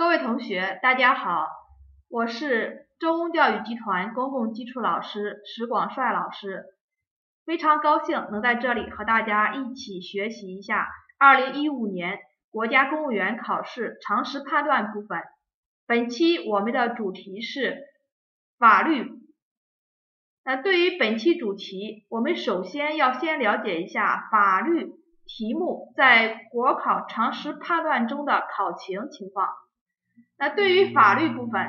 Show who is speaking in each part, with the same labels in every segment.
Speaker 1: 各位同学，大家好，我是中公教育集团公共基础老师石广帅老师，非常高兴能在这里和大家一起学习一下2015年国家公务员考试常识判断部分。本期我们的主题是法律。那对于本期主题，我们首先要先了解一下法律题目在国考常识判断中的考情情况。那对于法律部分，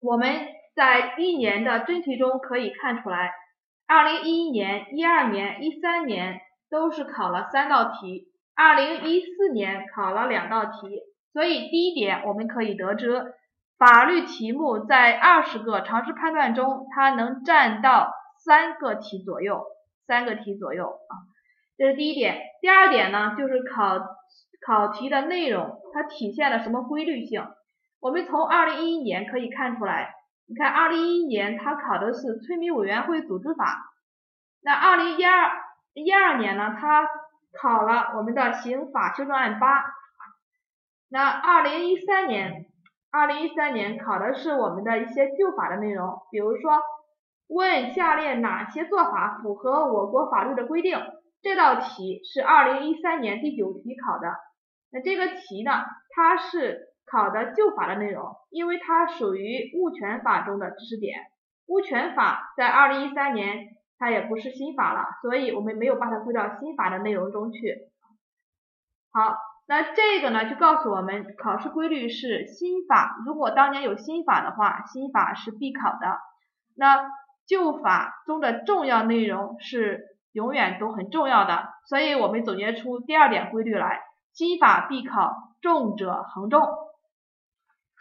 Speaker 1: 我们在历年的真题中可以看出来，二零一一年、一二年、一三年都是考了三道题，二零一四年考了两道题。所以第一点，我们可以得知，法律题目在二十个常识判断中，它能占到三个题左右，三个题左右啊，这是第一点。第二点呢，就是考。考题的内容它体现了什么规律性？我们从二零一一年可以看出来，你看二零一一年它考的是村民委员会组织法，那二零一二一二年呢，它考了我们的刑法修正案八，那二零一三年二零一三年考的是我们的一些旧法的内容，比如说问下列哪些做法符合我国法律的规定？这道题是二零一三年第九题考的。那这个题呢，它是考的旧法的内容，因为它属于物权法中的知识点。物权法在二零一三年它也不是新法了，所以我们没有把它归到新法的内容中去。好，那这个呢就告诉我们考试规律是新法，如果当年有新法的话，新法是必考的。那旧法中的重要内容是永远都很重要的，所以我们总结出第二点规律来。新法必考，重者恒重。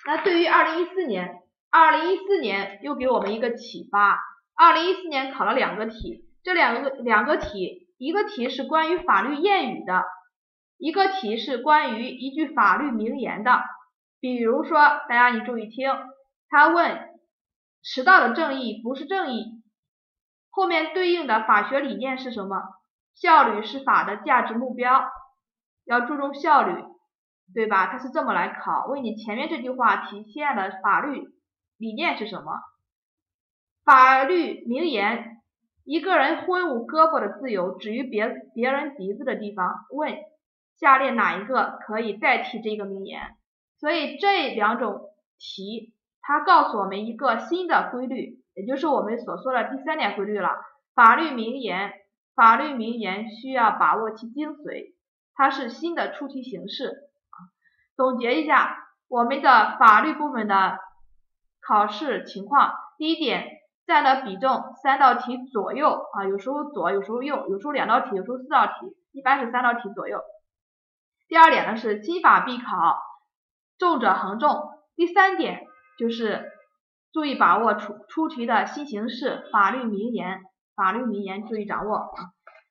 Speaker 1: 那对于二零一四年，二零一四年又给我们一个启发。二零一四年考了两个题，这两个两个题，一个题是关于法律谚语的，一个题是关于一句法律名言的。比如说，大家你注意听，他问迟到的正义不是正义，后面对应的法学理念是什么？效率是法的价值目标。要注重效率，对吧？他是这么来考，问你前面这句话体现的法律理念是什么？法律名言：一个人挥舞胳膊的自由，止于别别人鼻子的地方。问下列哪一个可以代替这个名言？所以这两种题，它告诉我们一个新的规律，也就是我们所说的第三点规律了。法律名言，法律名言需要把握其精髓。它是新的出题形式。总结一下我们的法律部分的考试情况：第一点，占的比重三道题左右啊，有时候左，有时候右，有时候两道题，有时候四道题，一般是三道题左右。第二点呢是新法必考，重者恒重。第三点就是注意把握出出题的新形式，法律名言，法律名言注意掌握。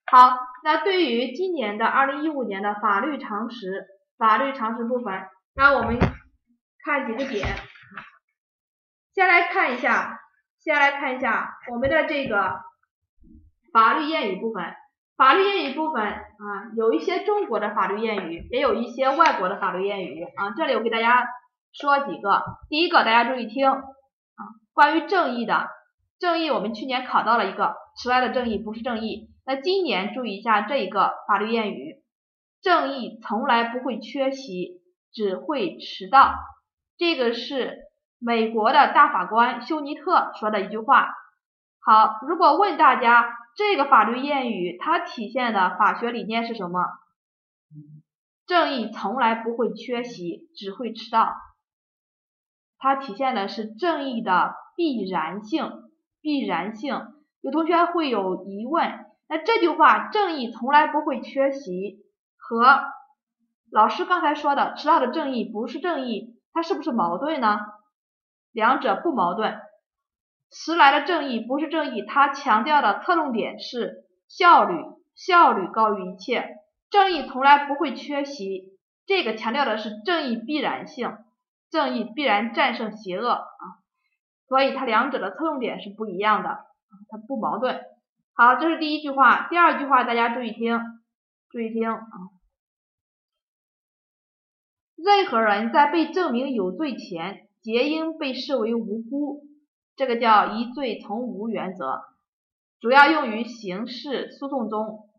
Speaker 1: 好，那对于今年的二零一五年的法律常识，法律常识部分，那我们看几个点。先来看一下，先来看一下我们的这个法律谚语部分。法律谚语部分啊，有一些中国的法律谚语，也有一些外国的法律谚语啊。这里我给大家说几个。第一个，大家注意听啊，关于正义的，正义我们去年考到了一个，迟来的正义不是正义。那今年注意一下这一个法律谚语：正义从来不会缺席，只会迟到。这个是美国的大法官休尼特说的一句话。好，如果问大家这个法律谚语它体现的法学理念是什么？正义从来不会缺席，只会迟到。它体现的是正义的必然性，必然性。有同学会有疑问。那这句话“正义从来不会缺席”和老师刚才说的“迟到的正义不是正义”，它是不是矛盾呢？两者不矛盾。迟来的正义不是正义，它强调的侧重点是效率，效率高于一切。正义从来不会缺席，这个强调的是正义必然性，正义必然战胜邪恶啊。所以它两者的侧重点是不一样的，它不矛盾。好，这是第一句话。第二句话，大家注意听，注意听啊。任何人在被证明有罪前，皆应被视为无辜，这个叫疑罪从无原则，主要用于刑事诉讼中。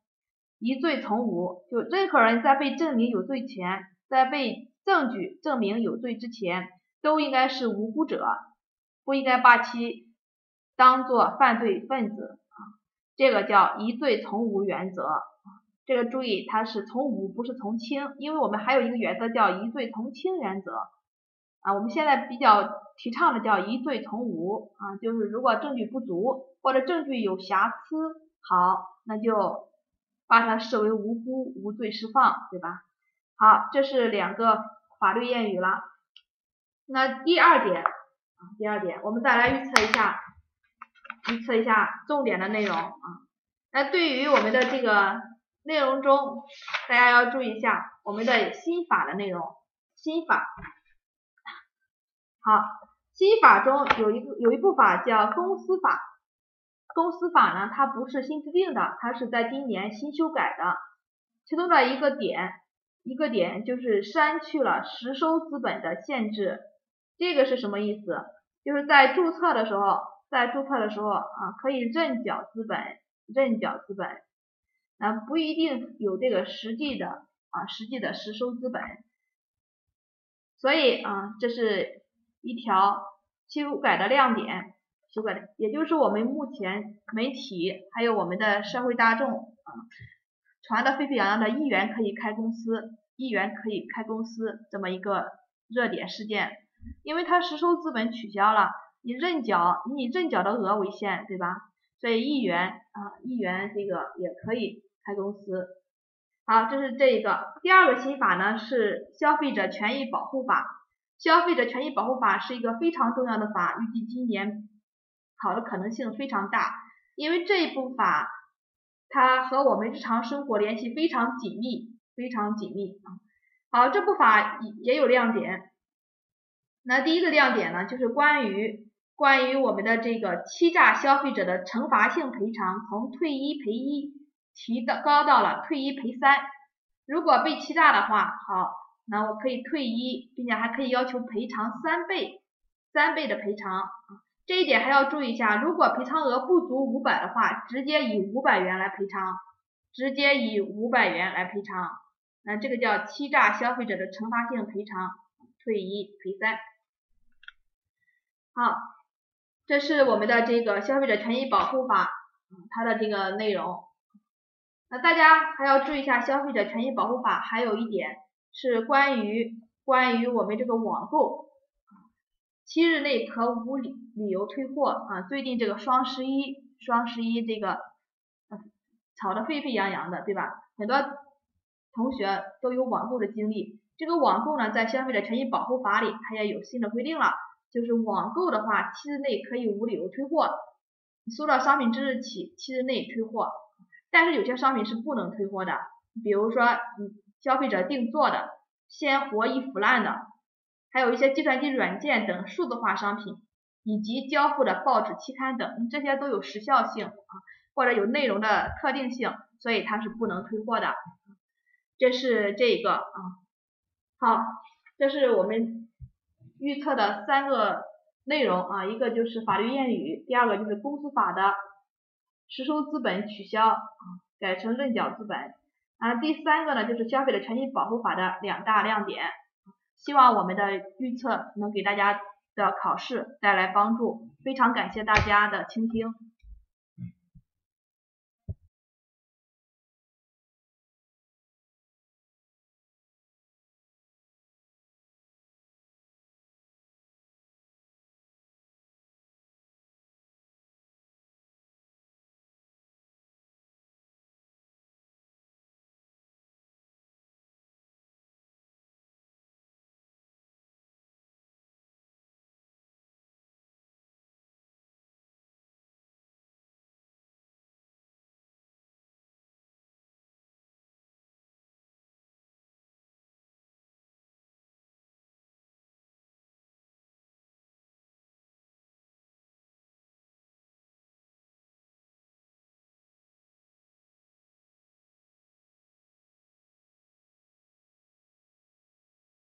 Speaker 1: 疑罪从无，就任何人在被证明有罪前，在被证据证明有罪之前，都应该是无辜者，不应该把其当做犯罪分子，这个叫疑罪从无原则。这个注意，它是从无，不是从轻，因为我们还有一个原则叫疑罪从轻原则啊。我们现在比较提倡的叫疑罪从无啊，就是如果证据不足或者证据有瑕疵，好，那就把它视为无辜，无罪释放，对吧？好，这是两个法律谚语了。那第二点啊，第二点，我们再来预测一下，预测一下重点的内容啊。那对于我们的这个。内容中，大家要注意一下我们的新法的内容。新法，好，新法中有一个有一部法叫公司法。公司法呢，它不是新制定的，它是在今年新修改的。其中的一个点，一个点就是删去了实收资本的限制。这个是什么意思？就是在注册的时候，在注册的时候啊，可以认缴资本，认缴资本。啊，不一定有这个实际的啊，实际的实收资本，所以啊，这是一条修改的亮点，修改的，也就是我们目前媒体还有我们的社会大众啊，传的沸沸扬扬的一元可以开公司，一元可以开公司这么一个热点事件，因为它实收资本取消了，你认缴以你认缴的额为限，对吧？所以一元啊，一元这个也可以。开公司，好，这是这一个。第二个新法呢是消费者权益保护法。消费者权益保护法是一个非常重要的法，预计今年考的可能性非常大，因为这一部法它和我们日常生活联系非常紧密，非常紧密啊。好，这部法也也有亮点。那第一个亮点呢，就是关于关于我们的这个欺诈消费者的惩罚性赔偿，从退一赔一。提到高到了退一赔三，如果被欺诈的话，好，那我可以退一，并且还可以要求赔偿三倍，三倍的赔偿。这一点还要注意一下，如果赔偿额不足五百的话，直接以五百元来赔偿，直接以五百元来赔偿，那这个叫欺诈消费者的惩罚性赔偿，退一赔三。好，这是我们的这个消费者权益保护法，它的这个内容。那大家还要注意一下《消费者权益保护法》，还有一点是关于关于我们这个网购，七日内可无理理由退货啊。最近这个双十一，双十一这个炒得沸沸扬扬的，对吧？很多同学都有网购的经历。这个网购呢，在《消费者权益保护法》里，它也有新的规定了，就是网购的话，七日内可以无理由退货，收到商品之日起七日内退货。但是有些商品是不能退货的，比如说嗯消费者定做的、鲜活易腐烂的，还有一些计算机软件等数字化商品，以及交付的报纸、期刊等，这些都有时效性啊，或者有内容的特定性，所以它是不能退货的。这是这一个啊，好，这是我们预测的三个内容啊，一个就是法律谚语，第二个就是公司法的。实收资本取消啊，改成认缴资本啊。第三个呢，就是消费者权益保护法的两大亮点。希望我们的预测能给大家的考试带来帮助。非常感谢大家的倾听。